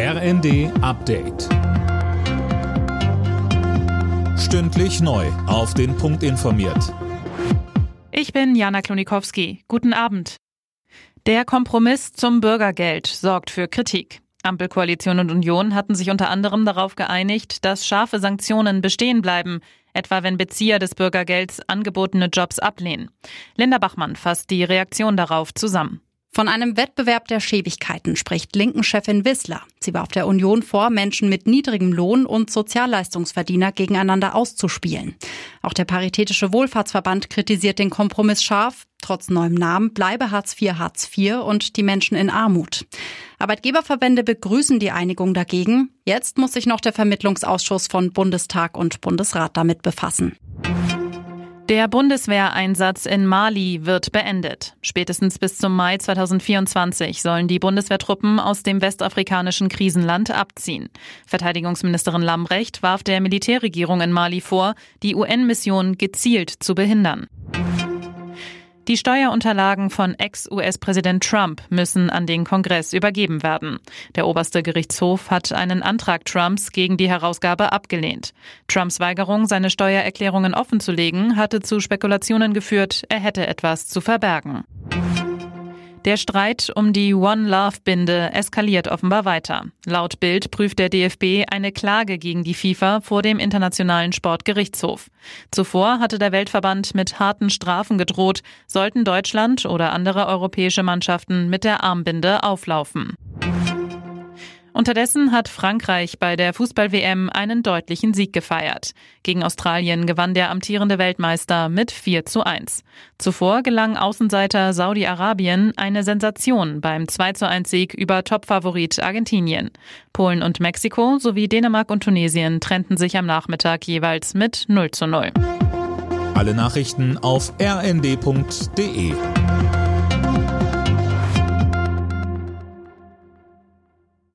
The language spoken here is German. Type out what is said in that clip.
RND Update. Stündlich neu. Auf den Punkt informiert. Ich bin Jana Klonikowski. Guten Abend. Der Kompromiss zum Bürgergeld sorgt für Kritik. Ampelkoalition und Union hatten sich unter anderem darauf geeinigt, dass scharfe Sanktionen bestehen bleiben, etwa wenn Bezieher des Bürgergelds angebotene Jobs ablehnen. Linda Bachmann fasst die Reaktion darauf zusammen. Von einem Wettbewerb der Schäbigkeiten spricht Linken-Chefin Wissler. Sie warf der Union vor, Menschen mit niedrigem Lohn und Sozialleistungsverdiener gegeneinander auszuspielen. Auch der Paritätische Wohlfahrtsverband kritisiert den Kompromiss scharf. Trotz neuem Namen bleibe Hartz IV Hartz IV und die Menschen in Armut. Arbeitgeberverbände begrüßen die Einigung dagegen. Jetzt muss sich noch der Vermittlungsausschuss von Bundestag und Bundesrat damit befassen. Der Bundeswehreinsatz in Mali wird beendet. Spätestens bis zum Mai 2024 sollen die Bundeswehrtruppen aus dem westafrikanischen Krisenland abziehen. Verteidigungsministerin Lambrecht warf der Militärregierung in Mali vor, die UN-Mission gezielt zu behindern. Die Steuerunterlagen von Ex-US-Präsident Trump müssen an den Kongress übergeben werden. Der oberste Gerichtshof hat einen Antrag Trumps gegen die Herausgabe abgelehnt. Trumps Weigerung, seine Steuererklärungen offenzulegen, hatte zu Spekulationen geführt, er hätte etwas zu verbergen. Der Streit um die One Love Binde eskaliert offenbar weiter. Laut Bild prüft der DFB eine Klage gegen die FIFA vor dem Internationalen Sportgerichtshof. Zuvor hatte der Weltverband mit harten Strafen gedroht, sollten Deutschland oder andere europäische Mannschaften mit der Armbinde auflaufen. Unterdessen hat Frankreich bei der Fußball-WM einen deutlichen Sieg gefeiert. Gegen Australien gewann der amtierende Weltmeister mit 4 zu 1. Zuvor gelang Außenseiter Saudi-Arabien eine Sensation beim 2 zu 1 Sieg über Topfavorit Argentinien. Polen und Mexiko sowie Dänemark und Tunesien trennten sich am Nachmittag jeweils mit 0 zu 0. Alle Nachrichten auf rnd.de